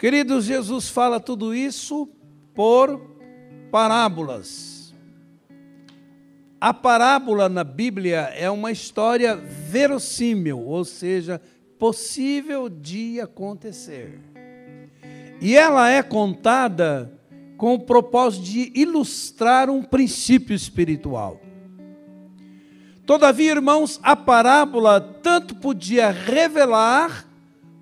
Queridos, Jesus fala tudo isso por parábolas. A parábola na Bíblia é uma história verossímil, ou seja, possível de acontecer. E ela é contada com o propósito de ilustrar um princípio espiritual. Todavia, irmãos, a parábola tanto podia revelar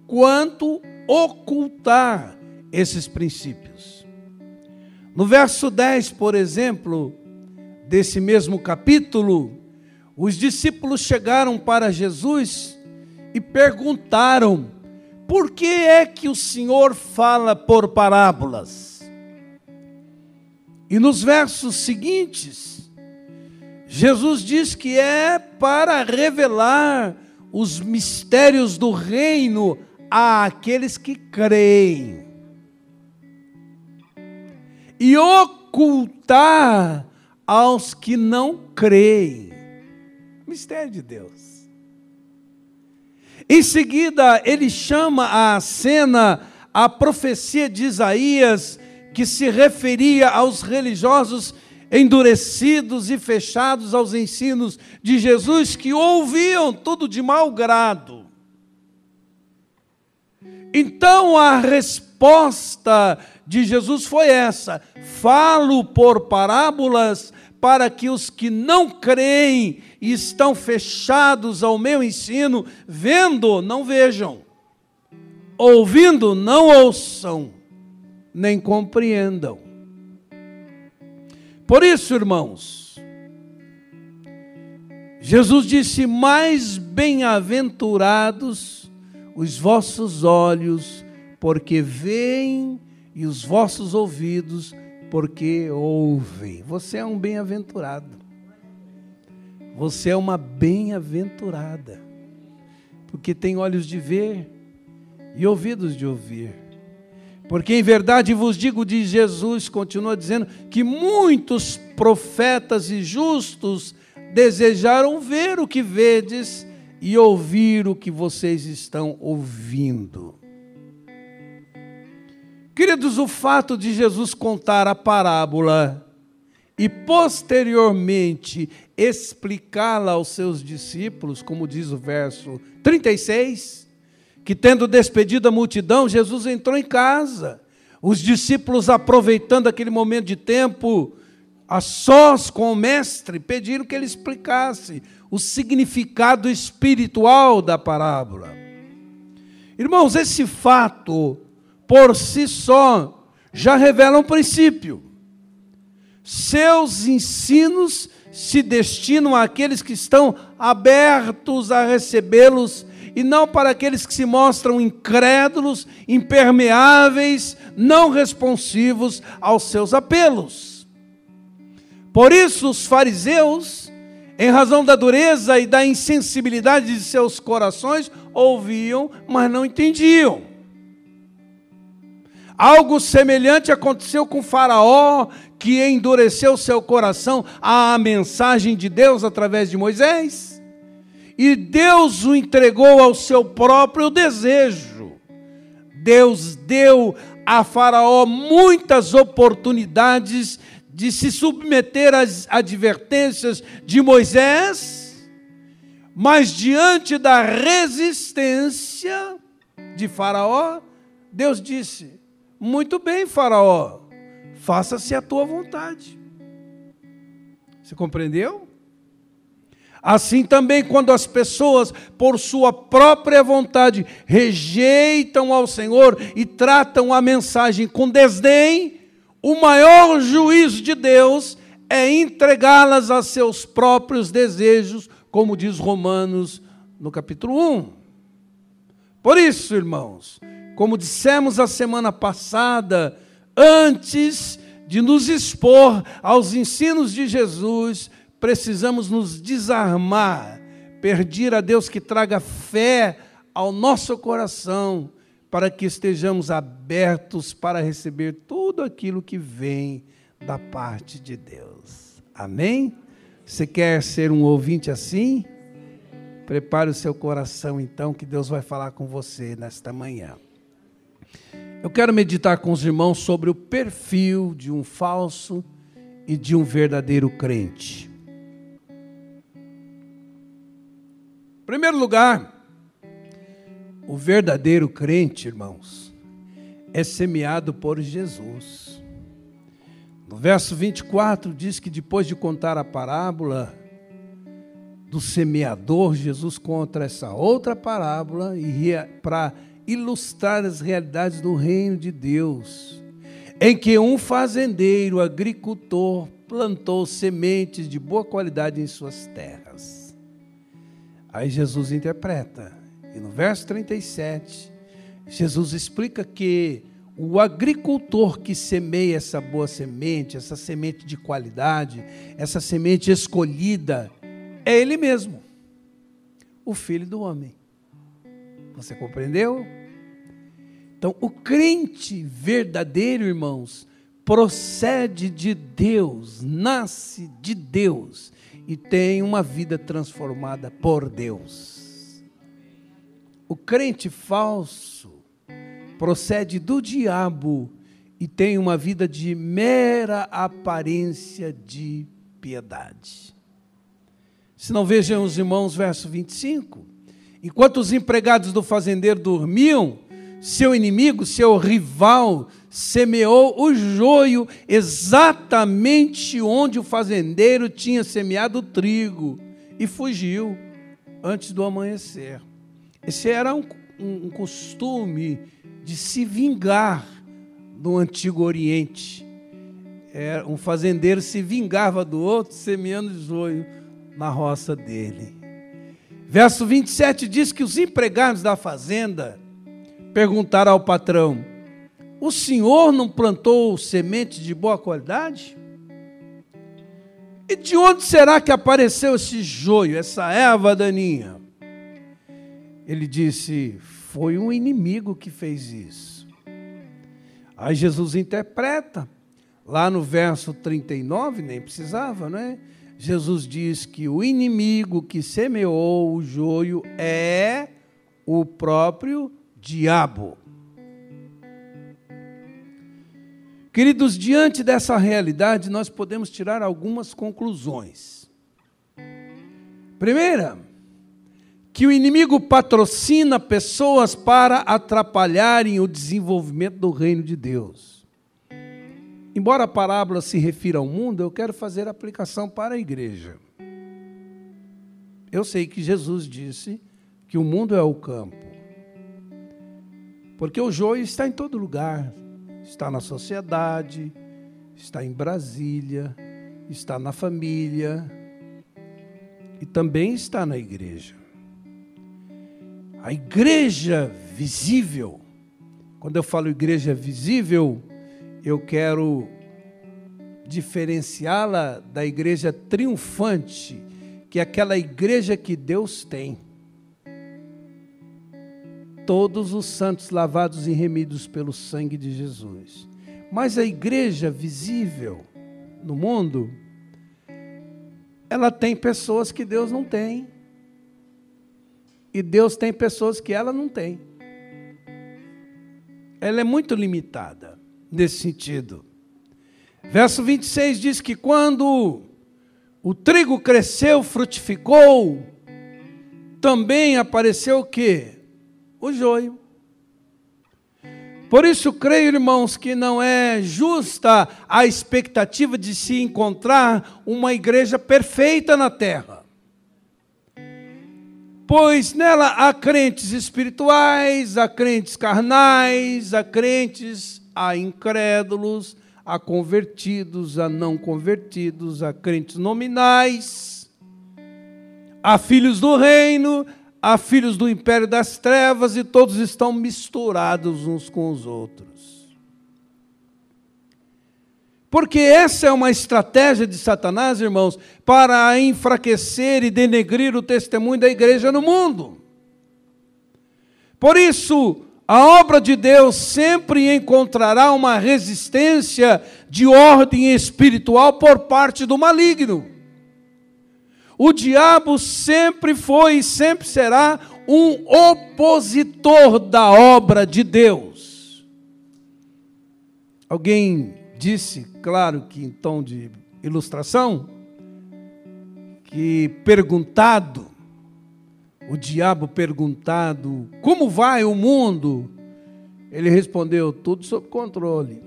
quanto ocultar esses princípios. No verso 10, por exemplo, desse mesmo capítulo, os discípulos chegaram para Jesus e perguntaram: por que é que o Senhor fala por parábolas? E nos versos seguintes, Jesus diz que é para revelar os mistérios do reino àqueles que creem e ocultar aos que não creem. Mistério de Deus. Em seguida, ele chama à cena a profecia de Isaías, que se referia aos religiosos endurecidos e fechados aos ensinos de Jesus, que ouviam tudo de mau grado. Então a resposta de Jesus foi essa: falo por parábolas para que os que não creem e estão fechados ao meu ensino, vendo, não vejam, ouvindo, não ouçam, nem compreendam. Por isso, irmãos, Jesus disse: Mais bem-aventurados os vossos olhos, porque veem, e os vossos ouvidos, porque ouvem. Você é um bem-aventurado. Você é uma bem-aventurada, porque tem olhos de ver e ouvidos de ouvir. Porque em verdade vos digo, de Jesus, continua dizendo, que muitos profetas e justos desejaram ver o que vedes e ouvir o que vocês estão ouvindo. Queridos, o fato de Jesus contar a parábola e posteriormente explicá-la aos seus discípulos, como diz o verso 36, que tendo despedido a multidão, Jesus entrou em casa. Os discípulos, aproveitando aquele momento de tempo, a sós com o mestre, pediram que ele explicasse o significado espiritual da parábola. Irmãos, esse fato, por si só, já revela um princípio. Seus ensinos se destinam àqueles que estão abertos a recebê-los e não para aqueles que se mostram incrédulos, impermeáveis, não responsivos aos seus apelos. Por isso, os fariseus, em razão da dureza e da insensibilidade de seus corações, ouviam, mas não entendiam. Algo semelhante aconteceu com Faraó, que endureceu seu coração à mensagem de Deus através de Moisés e Deus o entregou ao seu próprio desejo. Deus deu a Faraó muitas oportunidades de se submeter às advertências de Moisés, mas diante da resistência de Faraó, Deus disse: Muito bem, Faraó, faça-se a tua vontade. Você compreendeu? Assim também, quando as pessoas, por sua própria vontade, rejeitam ao Senhor e tratam a mensagem com desdém, o maior juízo de Deus é entregá-las a seus próprios desejos, como diz Romanos no capítulo 1. Por isso, irmãos, como dissemos a semana passada, antes de nos expor aos ensinos de Jesus, precisamos nos desarmar, pedir a Deus que traga fé ao nosso coração, para que estejamos abertos para receber tudo aquilo que vem da parte de Deus. Amém? Você quer ser um ouvinte assim? Prepare o seu coração então, que Deus vai falar com você nesta manhã. Eu quero meditar com os irmãos sobre o perfil de um falso e de um verdadeiro crente. Em primeiro lugar, o verdadeiro crente, irmãos, é semeado por Jesus. No verso 24 diz que depois de contar a parábola do semeador, Jesus conta essa outra parábola para ilustrar as realidades do reino de Deus, em que um fazendeiro, agricultor, plantou sementes de boa qualidade em suas terras. Aí Jesus interpreta, e no verso 37, Jesus explica que o agricultor que semeia essa boa semente, essa semente de qualidade, essa semente escolhida, é ele mesmo, o Filho do Homem. Você compreendeu? Então, o crente verdadeiro, irmãos, procede de Deus, nasce de Deus e tem uma vida transformada por Deus. O crente falso procede do diabo e tem uma vida de mera aparência de piedade. Se não vejam os irmãos, verso 25. Enquanto os empregados do fazendeiro dormiam, seu inimigo, seu rival, semeou o joio exatamente onde o fazendeiro tinha semeado o trigo e fugiu antes do amanhecer. Esse era um, um, um costume de se vingar do Antigo Oriente. Era um fazendeiro se vingava do outro semeando joio na roça dele. Verso 27 diz que os empregados da fazenda perguntaram ao patrão: O senhor não plantou semente de boa qualidade? E de onde será que apareceu esse joio, essa erva daninha? Ele disse: Foi um inimigo que fez isso. Aí Jesus interpreta, lá no verso 39, nem precisava, não é? Jesus diz que o inimigo que semeou o joio é o próprio diabo. Queridos, diante dessa realidade, nós podemos tirar algumas conclusões. Primeira, que o inimigo patrocina pessoas para atrapalharem o desenvolvimento do reino de Deus. Embora a parábola se refira ao mundo, eu quero fazer aplicação para a igreja. Eu sei que Jesus disse que o mundo é o campo. Porque o joio está em todo lugar. Está na sociedade, está em Brasília, está na família e também está na igreja. A igreja visível, quando eu falo igreja visível, eu quero diferenciá-la da igreja triunfante, que é aquela igreja que Deus tem. Todos os santos lavados e remidos pelo sangue de Jesus. Mas a igreja visível no mundo, ela tem pessoas que Deus não tem. E Deus tem pessoas que ela não tem. Ela é muito limitada nesse sentido. Verso 26 diz que quando o trigo cresceu, frutificou, também apareceu o que? O joio. Por isso, creio, irmãos, que não é justa a expectativa de se encontrar uma igreja perfeita na terra. Pois nela há crentes espirituais, há crentes carnais, há crentes a incrédulos, a convertidos, a não convertidos, a crentes nominais, a filhos do reino, a filhos do império das trevas, e todos estão misturados uns com os outros. Porque essa é uma estratégia de Satanás, irmãos, para enfraquecer e denegrir o testemunho da igreja no mundo. Por isso, a obra de Deus sempre encontrará uma resistência de ordem espiritual por parte do maligno. O diabo sempre foi e sempre será um opositor da obra de Deus. Alguém disse, claro que em tom de ilustração, que perguntado, o diabo perguntado, como vai o mundo? Ele respondeu, tudo sob controle.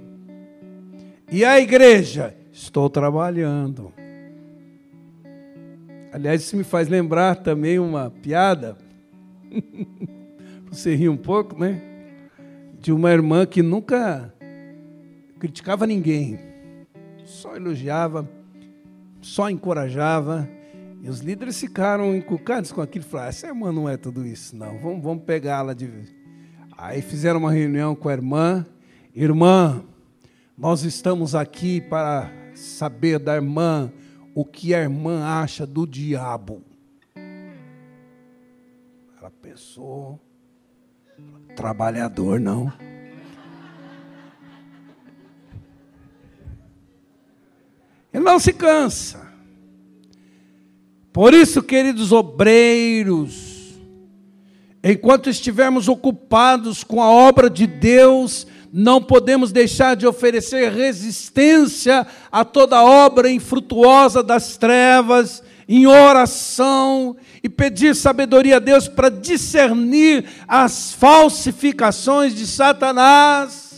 E a igreja? Estou trabalhando. Aliás, isso me faz lembrar também uma piada. Você ri um pouco, né? De uma irmã que nunca criticava ninguém, só elogiava, só encorajava. E os líderes ficaram encucados com aquilo. Falaram: essa irmã não é tudo isso, não. Vamos, vamos pegá-la de. Aí fizeram uma reunião com a irmã. Irmã, nós estamos aqui para saber da irmã o que a irmã acha do diabo. Ela pensou, trabalhador não. Ele não se cansa. Por isso, queridos obreiros, enquanto estivermos ocupados com a obra de Deus, não podemos deixar de oferecer resistência a toda obra infrutuosa das trevas, em oração e pedir sabedoria a Deus para discernir as falsificações de Satanás.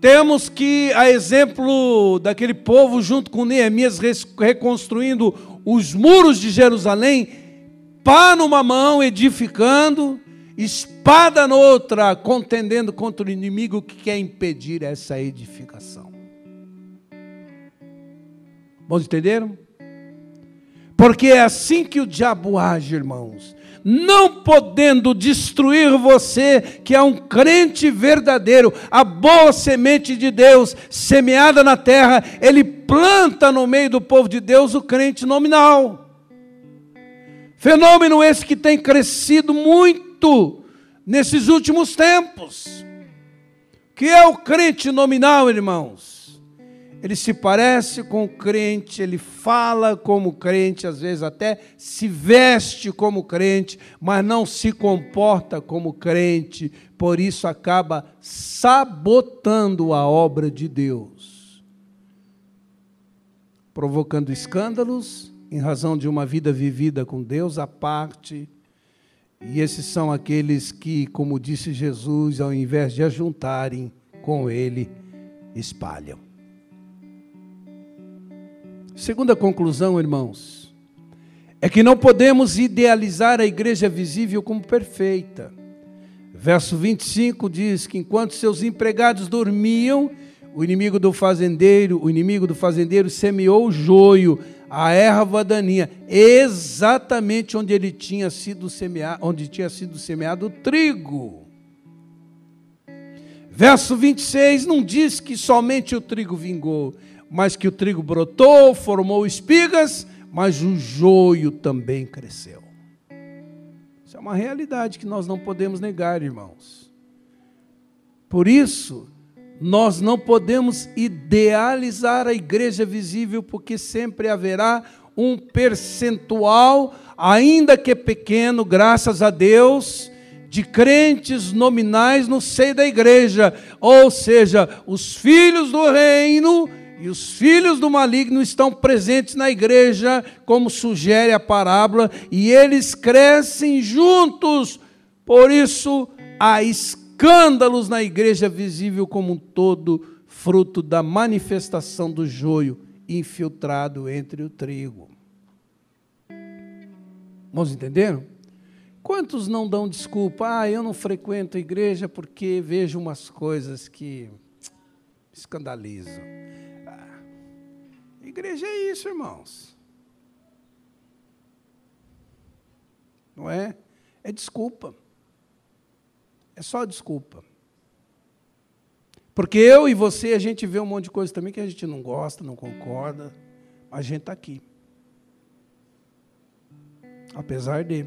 Temos que, a exemplo daquele povo, junto com Neemias, reconstruindo os muros de Jerusalém, pá numa mão, edificando, espada noutra, contendendo contra o inimigo que quer impedir essa edificação. Bom, entenderam? Porque é assim que o diabo age, irmãos. Não podendo destruir você, que é um crente verdadeiro, a boa semente de Deus semeada na terra, ele planta no meio do povo de Deus o crente nominal. Fenômeno esse que tem crescido muito nesses últimos tempos. Que é o crente nominal, irmãos? Ele se parece com o crente, ele fala como crente, às vezes até se veste como crente, mas não se comporta como crente, por isso acaba sabotando a obra de Deus, provocando escândalos em razão de uma vida vivida com Deus à parte e esses são aqueles que, como disse Jesus, ao invés de ajuntarem com ele, espalham. Segunda conclusão, irmãos, é que não podemos idealizar a igreja visível como perfeita. Verso 25 diz que enquanto seus empregados dormiam, o inimigo do fazendeiro, o inimigo do fazendeiro semeou o joio a erva daninha, exatamente onde ele tinha sido semeado, onde tinha sido semeado o trigo. Verso 26 não diz que somente o trigo vingou, mas que o trigo brotou, formou espigas, mas o joio também cresceu. Isso é uma realidade que nós não podemos negar, irmãos. Por isso, nós não podemos idealizar a igreja visível, porque sempre haverá um percentual, ainda que pequeno, graças a Deus, de crentes nominais no seio da igreja, ou seja, os filhos do reino e os filhos do maligno estão presentes na igreja, como sugere a parábola, e eles crescem juntos. Por isso, escala escândalos na igreja visível como um todo, fruto da manifestação do joio infiltrado entre o trigo. Vamos entenderam? Quantos não dão desculpa? Ah, eu não frequento a igreja porque vejo umas coisas que escandalizam. Igreja é isso, irmãos. Não é? É desculpa. É só desculpa. Porque eu e você, a gente vê um monte de coisa também que a gente não gosta, não concorda, mas a gente está aqui. Apesar de.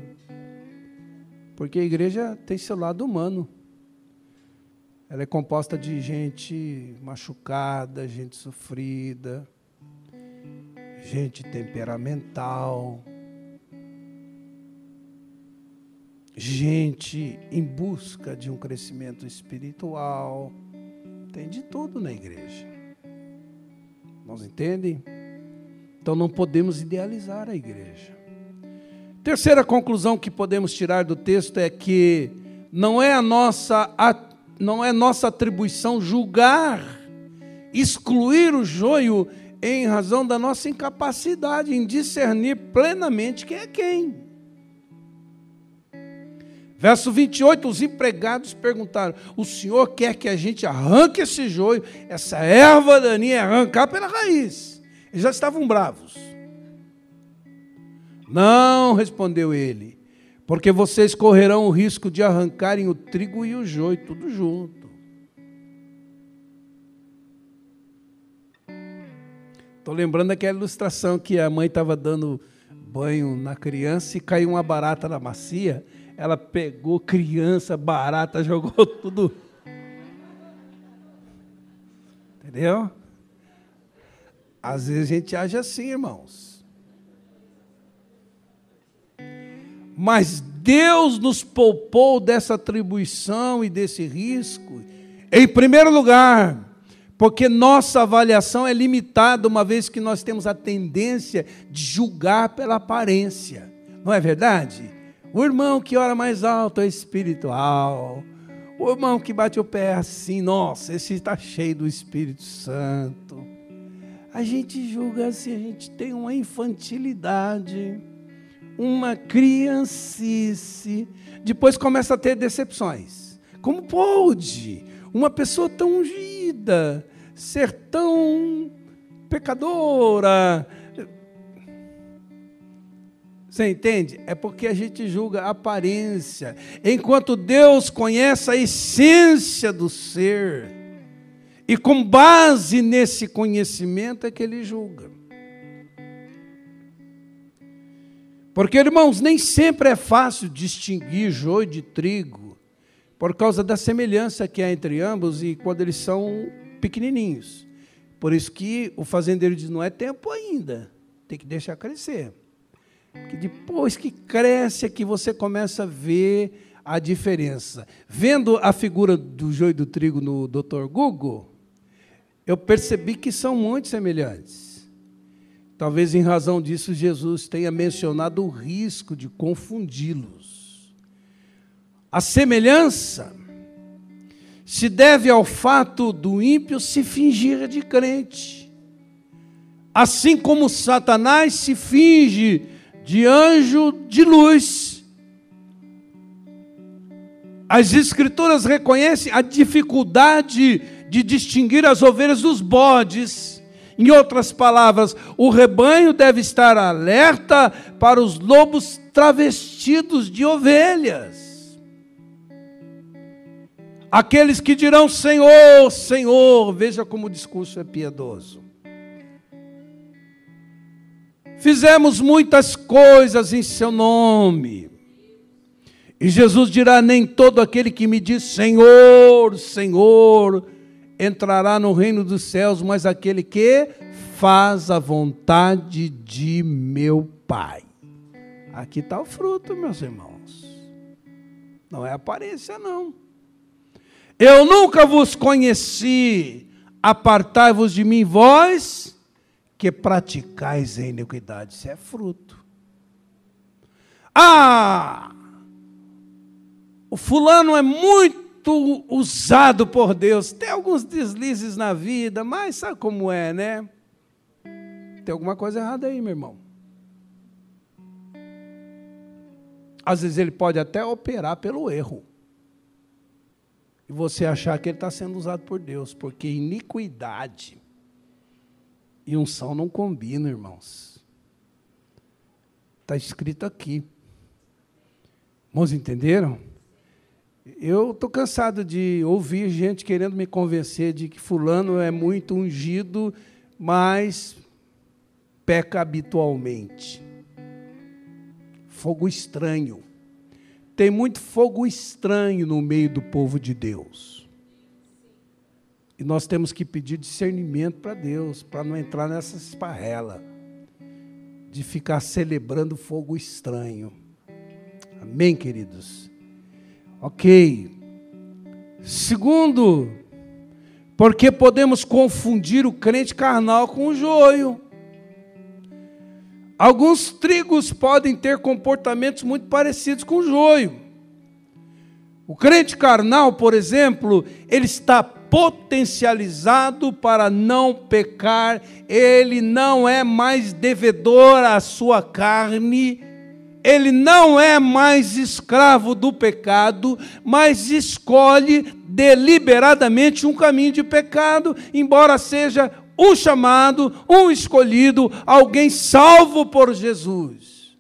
Porque a igreja tem seu lado humano. Ela é composta de gente machucada, gente sofrida, gente temperamental, gente em busca de um crescimento espiritual. Tem de tudo na igreja. Nós entendem? Então não podemos idealizar a igreja. Terceira conclusão que podemos tirar do texto é que não é a nossa não é nossa atribuição julgar, excluir o joio em razão da nossa incapacidade em discernir plenamente quem é quem. Verso 28, os empregados perguntaram: O senhor quer que a gente arranque esse joio, essa erva daninha, arrancar pela raiz? Eles já estavam bravos. Não, respondeu ele, porque vocês correrão o risco de arrancarem o trigo e o joio, tudo junto. Estou lembrando daquela ilustração que a mãe estava dando banho na criança e caiu uma barata na macia. Ela pegou criança, barata, jogou tudo. Entendeu? Às vezes a gente age assim, irmãos. Mas Deus nos poupou dessa atribuição e desse risco. Em primeiro lugar, porque nossa avaliação é limitada, uma vez que nós temos a tendência de julgar pela aparência. Não é verdade? O irmão que ora mais alto é espiritual. O irmão que bate o pé assim, nossa, esse está cheio do Espírito Santo. A gente julga assim, a gente tem uma infantilidade, uma criancice. Depois começa a ter decepções. Como pode uma pessoa tão ungida, ser tão pecadora. Você entende? É porque a gente julga a aparência, enquanto Deus conhece a essência do ser. E com base nesse conhecimento é que ele julga. Porque, irmãos, nem sempre é fácil distinguir joio de trigo, por causa da semelhança que há entre ambos e quando eles são pequenininhos. Por isso que o fazendeiro diz: não é tempo ainda, tem que deixar crescer. Porque depois que cresce é que você começa a ver a diferença. Vendo a figura do joio e do trigo no Dr. Google, eu percebi que são muito semelhantes. Talvez em razão disso Jesus tenha mencionado o risco de confundi-los. A semelhança se deve ao fato do ímpio se fingir de crente. Assim como Satanás se finge de anjo de luz. As Escrituras reconhecem a dificuldade de distinguir as ovelhas dos bodes. Em outras palavras, o rebanho deve estar alerta para os lobos travestidos de ovelhas. Aqueles que dirão Senhor, Senhor, veja como o discurso é piedoso. Fizemos muitas coisas em seu nome. E Jesus dirá: Nem todo aquele que me diz Senhor, Senhor, entrará no reino dos céus, mas aquele que faz a vontade de meu Pai. Aqui está o fruto, meus irmãos. Não é aparência, não. Eu nunca vos conheci, apartai-vos de mim, vós que praticais a iniquidade. Isso é fruto. Ah! O fulano é muito usado por Deus. Tem alguns deslizes na vida, mas sabe como é, né? Tem alguma coisa errada aí, meu irmão. Às vezes ele pode até operar pelo erro e você achar que ele está sendo usado por Deus, porque iniquidade e unção não combinam, irmãos. Está escrito aqui. Irmãos, entenderam? Eu estou cansado de ouvir gente querendo me convencer de que fulano é muito ungido, mas peca habitualmente. Fogo estranho. Tem muito fogo estranho no meio do povo de Deus. E nós temos que pedir discernimento para Deus, para não entrar nessa esparrela de ficar celebrando fogo estranho. Amém, queridos? Ok. Segundo, porque podemos confundir o crente carnal com o joio. Alguns trigos podem ter comportamentos muito parecidos com o joio. O crente carnal, por exemplo, ele está potencializado para não pecar, ele não é mais devedor à sua carne, ele não é mais escravo do pecado, mas escolhe deliberadamente um caminho de pecado, embora seja um chamado, um escolhido, alguém salvo por Jesus.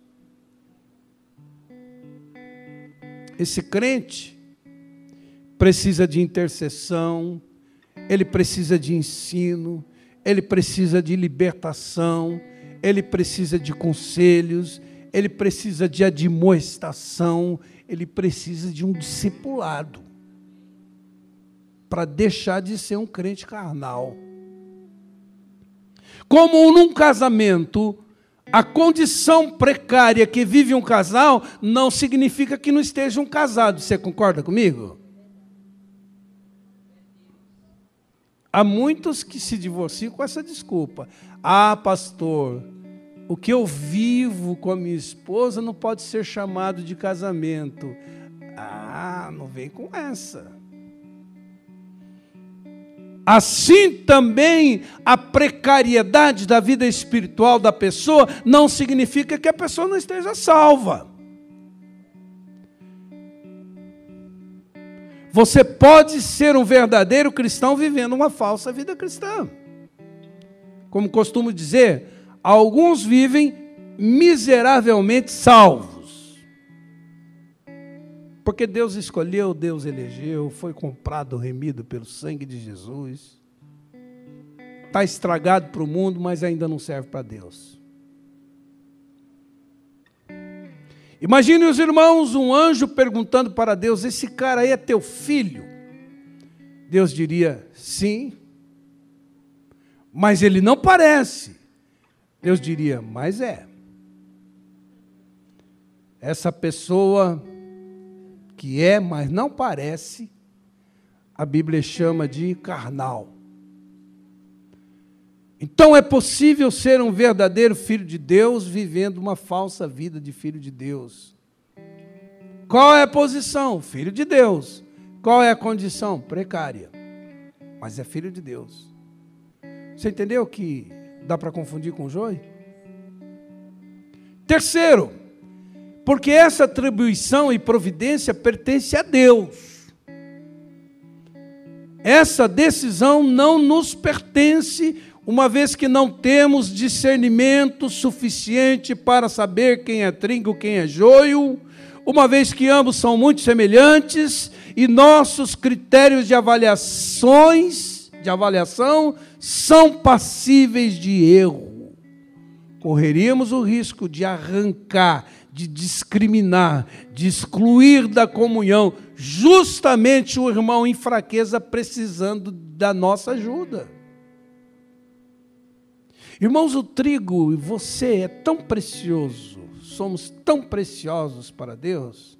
Esse crente precisa de intercessão, ele precisa de ensino, ele precisa de libertação, ele precisa de conselhos, ele precisa de admoestação, ele precisa de um discipulado para deixar de ser um crente carnal. Como num casamento, a condição precária que vive um casal não significa que não estejam casados. Você concorda comigo? Há muitos que se divorciam com essa desculpa. Ah, pastor, o que eu vivo com a minha esposa não pode ser chamado de casamento. Ah, não vem com essa. Assim também a precariedade da vida espiritual da pessoa não significa que a pessoa não esteja salva. Você pode ser um verdadeiro cristão vivendo uma falsa vida cristã. Como costumo dizer, alguns vivem miseravelmente salvos. Porque Deus escolheu, Deus elegeu, foi comprado, remido pelo sangue de Jesus. Está estragado para o mundo, mas ainda não serve para Deus. Imagine os irmãos, um anjo perguntando para Deus: Esse cara aí é teu filho? Deus diria: Sim. Mas ele não parece. Deus diria: Mas é. Essa pessoa que é, mas não parece, a Bíblia chama de carnal. Então é possível ser um verdadeiro filho de Deus vivendo uma falsa vida de filho de Deus. Qual é a posição? Filho de Deus. Qual é a condição? Precária. Mas é filho de Deus. Você entendeu que dá para confundir com joio? Terceiro, porque essa atribuição e providência pertence a Deus. Essa decisão não nos pertence uma vez que não temos discernimento suficiente para saber quem é trigo, quem é joio, uma vez que ambos são muito semelhantes e nossos critérios de avaliações, de avaliação, são passíveis de erro. Correríamos o risco de arrancar, de discriminar, de excluir da comunhão justamente o irmão em fraqueza precisando da nossa ajuda. Irmãos, o trigo e você é tão precioso, somos tão preciosos para Deus,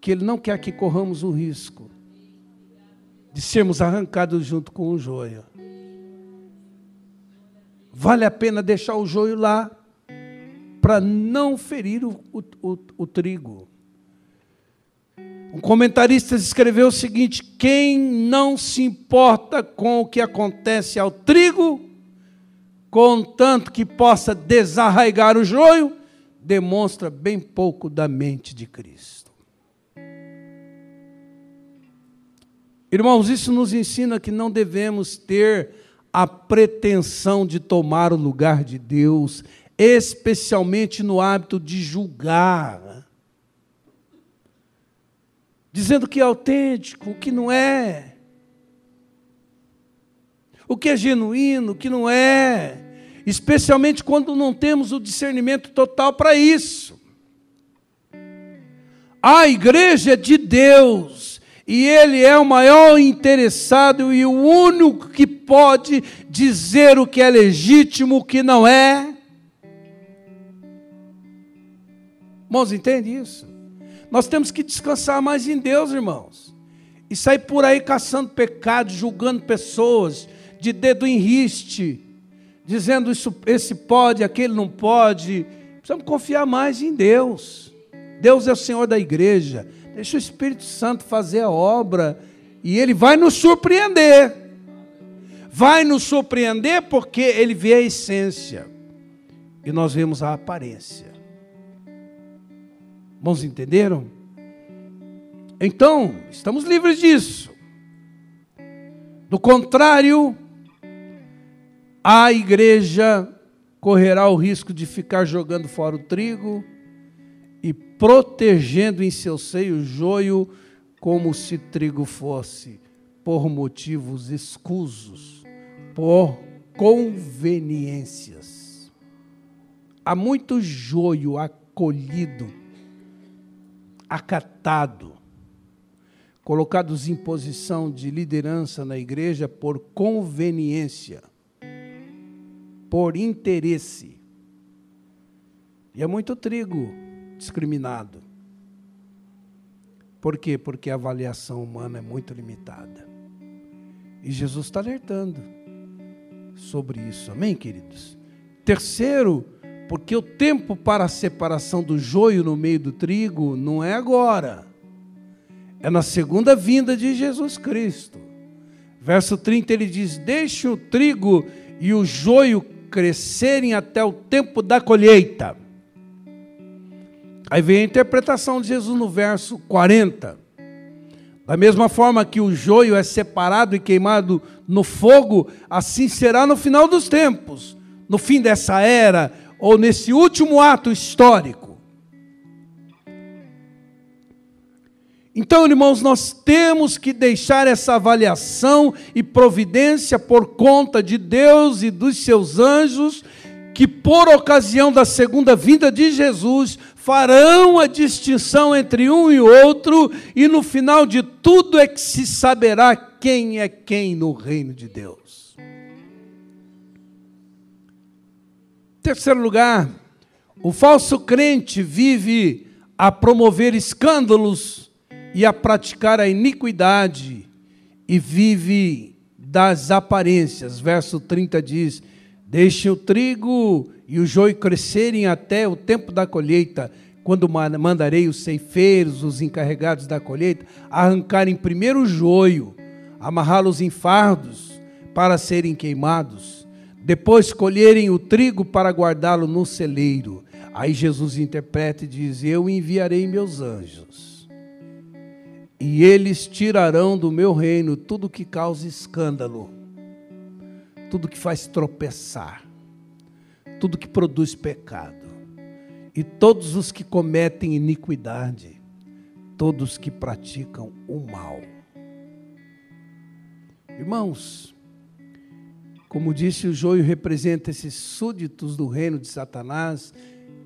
que Ele não quer que corramos o risco de sermos arrancados junto com o joio. Vale a pena deixar o joio lá para não ferir o, o, o, trigo. Um comentarista escreveu o seguinte: quem não se importa com o que acontece ao trigo, contanto que possa desarraigar o joio, demonstra bem pouco da mente de Cristo. Irmãos, isso nos ensina que não devemos ter a pretensão de tomar o lugar de Deus, especialmente no hábito de julgar, dizendo que é autêntico, o que não é o que é genuíno, o que não é, especialmente quando não temos o discernimento total para isso. A igreja é de Deus, e Ele é o maior interessado e o único que pode dizer o que é legítimo, o que não é. Irmãos, entende isso? Nós temos que descansar mais em Deus, irmãos. E sair por aí caçando pecado, julgando pessoas, de dedo em riste, dizendo isso, esse pode, aquele não pode. Precisamos confiar mais em Deus. Deus é o Senhor da igreja. Deixa o Espírito Santo fazer a obra e ele vai nos surpreender. Vai nos surpreender porque ele vê a essência e nós vemos a aparência. Bons entenderam? Então, estamos livres disso. Do contrário, a igreja correrá o risco de ficar jogando fora o trigo e protegendo em seu seio o joio como se trigo fosse, por motivos escusos, por conveniências. Há muito joio acolhido, acatado, colocados em posição de liderança na igreja por conveniência por interesse. E é muito trigo discriminado. Por quê? Porque a avaliação humana é muito limitada. E Jesus está alertando sobre isso. Amém, queridos? Terceiro, porque o tempo para a separação do joio no meio do trigo não é agora. É na segunda vinda de Jesus Cristo. Verso 30 ele diz: Deixe o trigo e o joio crescerem até o tempo da colheita. Aí vem a interpretação de Jesus no verso 40. Da mesma forma que o joio é separado e queimado no fogo, assim será no final dos tempos, no fim dessa era, ou nesse último ato histórico. Então, irmãos, nós temos que deixar essa avaliação e providência por conta de Deus e dos seus anjos, que por ocasião da segunda vinda de Jesus farão a distinção entre um e outro, e no final de tudo é que se saberá quem é quem no reino de Deus. Terceiro lugar, o falso crente vive a promover escândalos e a praticar a iniquidade e vive das aparências. Verso 30 diz: Deixe o trigo e o joio crescerem até o tempo da colheita, quando mandarei os ceifeiros, os encarregados da colheita, arrancarem primeiro o joio, amarrá-los em fardos para serem queimados, depois colherem o trigo para guardá-lo no celeiro. Aí Jesus interpreta e diz: Eu enviarei meus anjos e eles tirarão do meu reino tudo que causa escândalo, tudo que faz tropeçar, tudo que produz pecado, e todos os que cometem iniquidade, todos que praticam o mal. Irmãos, como disse o joio, representa esses súditos do reino de Satanás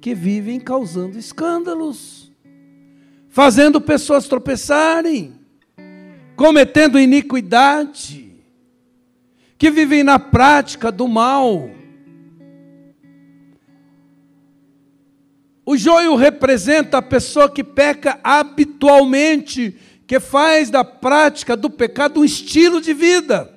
que vivem causando escândalos fazendo pessoas tropeçarem, cometendo iniquidade, que vivem na prática do mal. O joio representa a pessoa que peca habitualmente, que faz da prática do pecado um estilo de vida.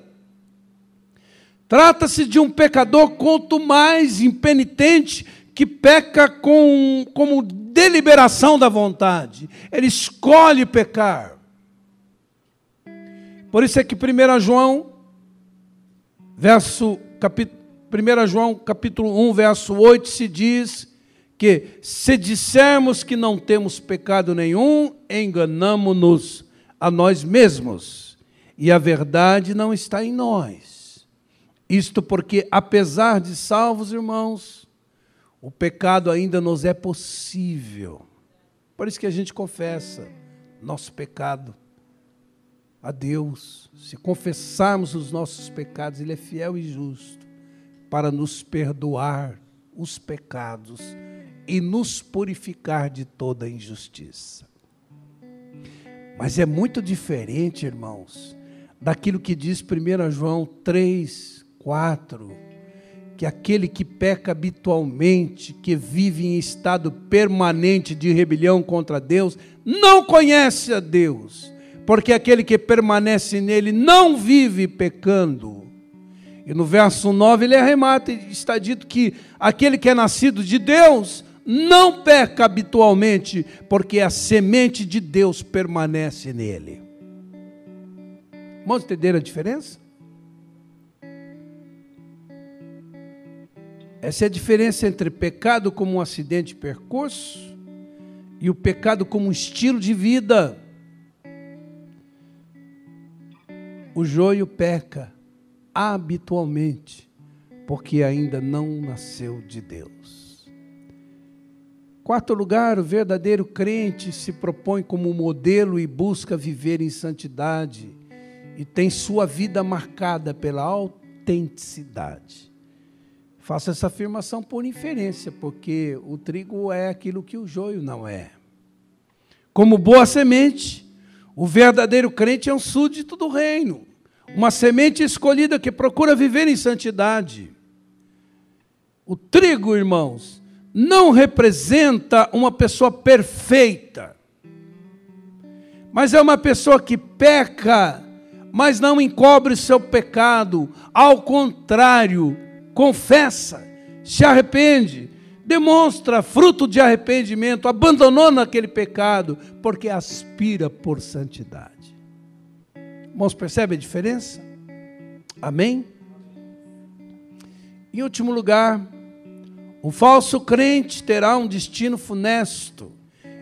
Trata-se de um pecador quanto mais impenitente que peca com, como deliberação da vontade. Ele escolhe pecar. Por isso é que 1 João, verso, capítulo, 1 João capítulo 1, verso 8, se diz que se dissermos que não temos pecado nenhum, enganamos-nos a nós mesmos, e a verdade não está em nós. Isto porque, apesar de salvos, irmãos, o pecado ainda nos é possível. Por isso que a gente confessa nosso pecado a Deus. Se confessarmos os nossos pecados, Ele é fiel e justo para nos perdoar os pecados e nos purificar de toda injustiça. Mas é muito diferente, irmãos, daquilo que diz 1 João 3, 4 que aquele que peca habitualmente, que vive em estado permanente de rebelião contra Deus, não conhece a Deus, porque aquele que permanece nele não vive pecando. E no verso 9 ele arremata e está dito que aquele que é nascido de Deus não peca habitualmente, porque a semente de Deus permanece nele. Vamos entender a diferença? Essa é a diferença entre pecado como um acidente de percurso e o pecado como um estilo de vida. O joio peca habitualmente, porque ainda não nasceu de Deus. Quarto lugar, o verdadeiro crente se propõe como modelo e busca viver em santidade e tem sua vida marcada pela autenticidade. Faço essa afirmação por inferência, porque o trigo é aquilo que o joio não é. Como boa semente, o verdadeiro crente é um súdito do reino, uma semente escolhida que procura viver em santidade. O trigo, irmãos, não representa uma pessoa perfeita, mas é uma pessoa que peca, mas não encobre seu pecado, ao contrário, confessa, se arrepende, demonstra fruto de arrependimento, abandonou naquele pecado, porque aspira por santidade. Irmãos, percebe a diferença? Amém? Em último lugar, o falso crente terá um destino funesto,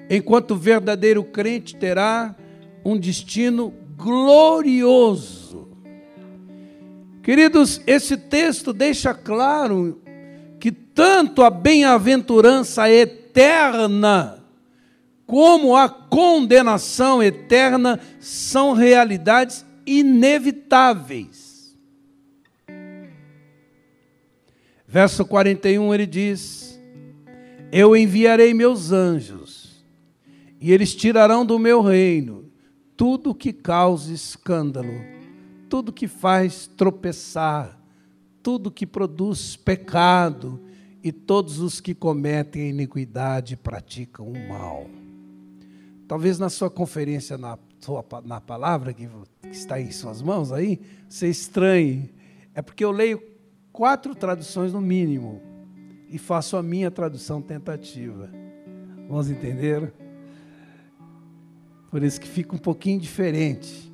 enquanto o verdadeiro crente terá um destino glorioso. Queridos, esse texto deixa claro que tanto a bem-aventurança eterna como a condenação eterna são realidades inevitáveis. Verso 41 ele diz: Eu enviarei meus anjos, e eles tirarão do meu reino tudo que cause escândalo tudo que faz tropeçar, tudo que produz pecado e todos os que cometem iniquidade praticam o mal. Talvez na sua conferência, na, sua, na palavra que, que está em suas mãos aí, você estranhe. É porque eu leio quatro traduções no mínimo e faço a minha tradução tentativa. Vamos entender? Por isso que fica um pouquinho diferente.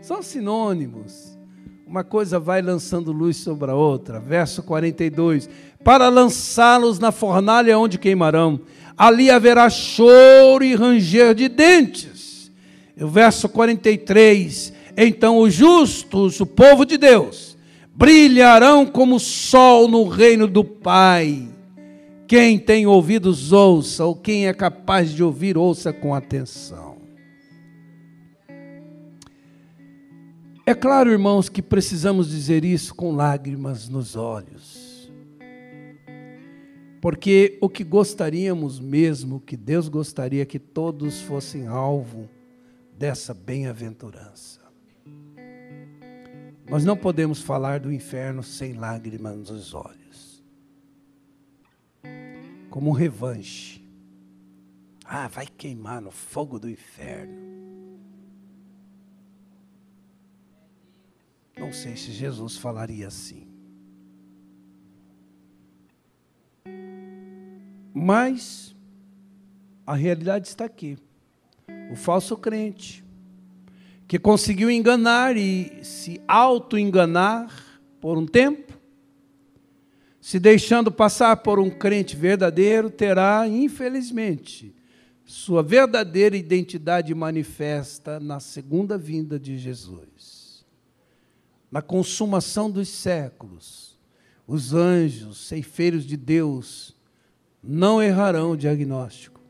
São sinônimos. Uma coisa vai lançando luz sobre a outra. Verso 42: Para lançá-los na fornalha onde queimarão, ali haverá choro e ranger de dentes. E o verso 43: Então os justos, o povo de Deus, brilharão como o sol no reino do Pai. Quem tem ouvidos, ouça, ou quem é capaz de ouvir, ouça com atenção. É claro, irmãos, que precisamos dizer isso com lágrimas nos olhos. Porque o que gostaríamos mesmo, que Deus gostaria que todos fossem alvo dessa bem-aventurança. Nós não podemos falar do inferno sem lágrimas nos olhos. Como um revanche. Ah, vai queimar no fogo do inferno. Não sei se Jesus falaria assim. Mas a realidade está aqui. O falso crente, que conseguiu enganar e se auto-enganar por um tempo, se deixando passar por um crente verdadeiro, terá, infelizmente, sua verdadeira identidade manifesta na segunda vinda de Jesus na consumação dos séculos, os anjos, ceifeiros de Deus, não errarão o diagnóstico.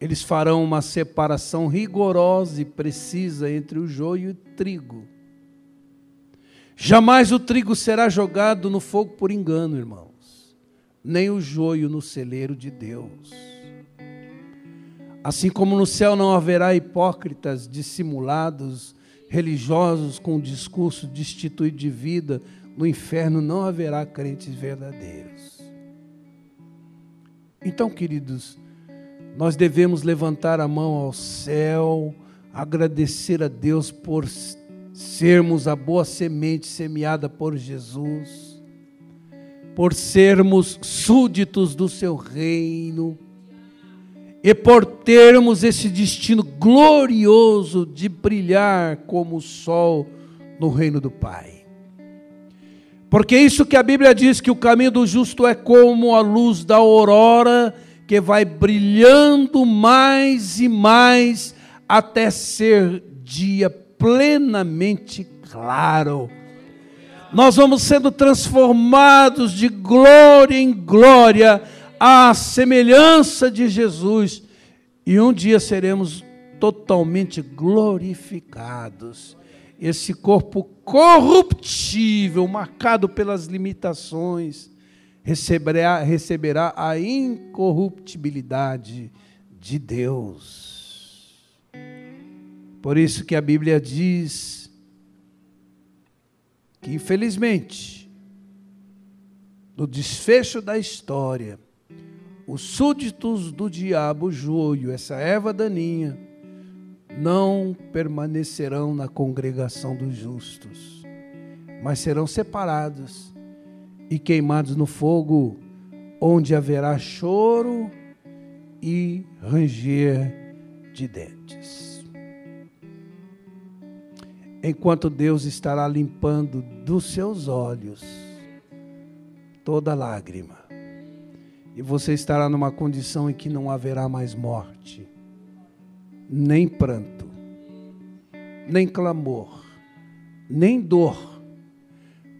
Eles farão uma separação rigorosa e precisa entre o joio e o trigo. Jamais o trigo será jogado no fogo por engano, irmãos, nem o joio no celeiro de Deus. Assim como no céu não haverá hipócritas dissimulados, religiosos com o discurso destituído de vida, no inferno não haverá crentes verdadeiros. Então, queridos, nós devemos levantar a mão ao céu, agradecer a Deus por sermos a boa semente semeada por Jesus, por sermos súditos do seu reino e por termos esse destino glorioso de brilhar como o sol no reino do Pai. Porque isso que a Bíblia diz que o caminho do justo é como a luz da aurora que vai brilhando mais e mais até ser dia plenamente claro. Nós vamos sendo transformados de glória em glória à semelhança de Jesus e um dia seremos totalmente glorificados. Esse corpo corruptível, marcado pelas limitações, receberá, receberá a incorruptibilidade de Deus. Por isso que a Bíblia diz que, infelizmente, no desfecho da história, os súditos do diabo, joio, essa erva daninha, não permanecerão na congregação dos justos, mas serão separados e queimados no fogo, onde haverá choro e ranger de dentes. Enquanto Deus estará limpando dos seus olhos toda lágrima, e você estará numa condição em que não haverá mais morte, nem pranto, nem clamor, nem dor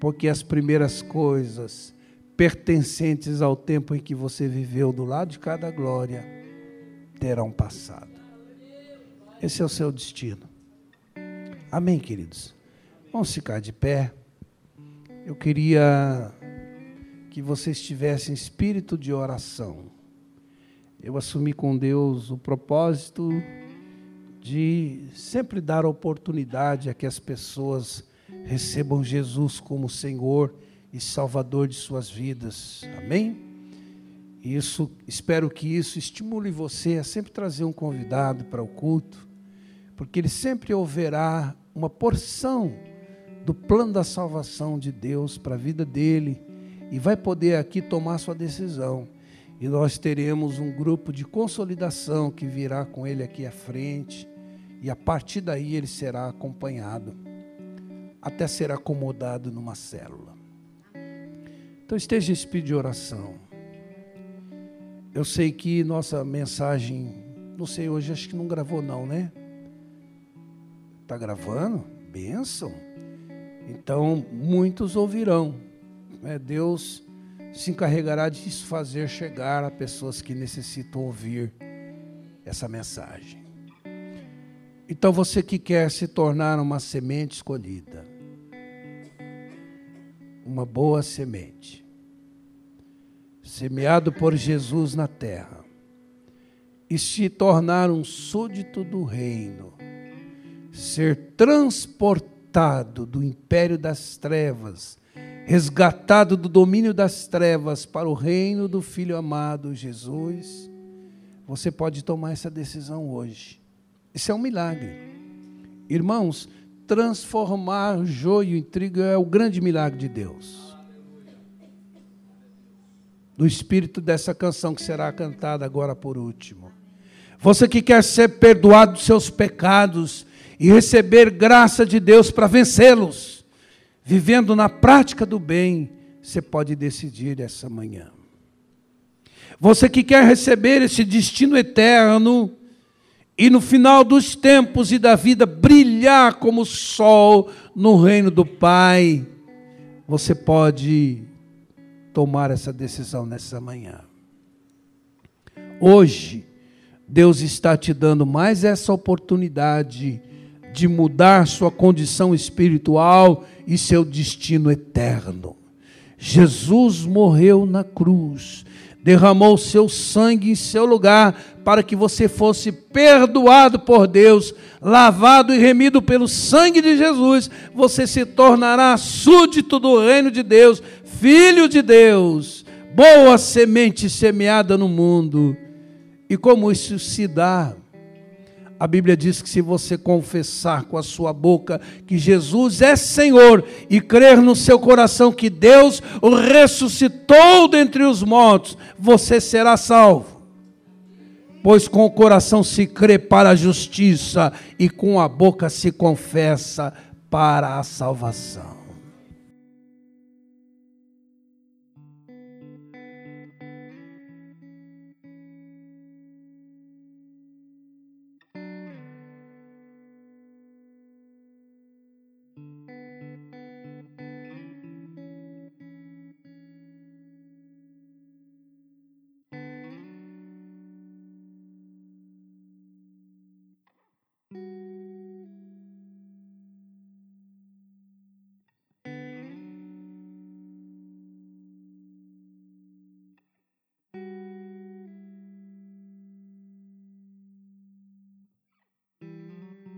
porque as primeiras coisas pertencentes ao tempo em que você viveu do lado de cada glória terão passado. Esse é o seu destino. Amém, queridos? Vamos ficar de pé. Eu queria que você estivesse em espírito de oração. Eu assumi com Deus o propósito de sempre dar oportunidade a que as pessoas recebam Jesus como Senhor e Salvador de suas vidas. Amém? Isso, espero que isso estimule você a sempre trazer um convidado para o culto, porque ele sempre ouvirá uma porção do plano da salvação de Deus para a vida dele e vai poder aqui tomar sua decisão. E nós teremos um grupo de consolidação que virá com ele aqui à frente, e a partir daí ele será acompanhado até ser acomodado numa célula. Então esteja em espírito de oração. Eu sei que nossa mensagem, não sei, hoje acho que não gravou não, né? Está gravando? Bênção. Então muitos ouvirão. Né? Deus se encarregará de fazer chegar a pessoas que necessitam ouvir essa mensagem. Então você que quer se tornar uma semente escolhida, uma boa semente, semeado por Jesus na terra, e se tornar um súdito do reino, ser transportado do império das trevas, resgatado do domínio das trevas para o reino do Filho amado Jesus, você pode tomar essa decisão hoje. Isso é um milagre. Irmãos, transformar joio em trigo é o grande milagre de Deus. Do espírito dessa canção que será cantada agora por último. Você que quer ser perdoado dos seus pecados e receber graça de Deus para vencê-los, vivendo na prática do bem, você pode decidir essa manhã. Você que quer receber esse destino eterno, e no final dos tempos e da vida brilhar como sol no reino do Pai, você pode tomar essa decisão nessa manhã. Hoje, Deus está te dando mais essa oportunidade de mudar sua condição espiritual e seu destino eterno. Jesus morreu na cruz derramou seu sangue em seu lugar para que você fosse perdoado por Deus, lavado e remido pelo sangue de Jesus, você se tornará súdito do reino de Deus, filho de Deus, boa semente semeada no mundo. E como isso se dá? A Bíblia diz que se você confessar com a sua boca que Jesus é Senhor e crer no seu coração que Deus o ressuscitou dentre os mortos, você será salvo. Pois com o coração se crê para a justiça e com a boca se confessa para a salvação.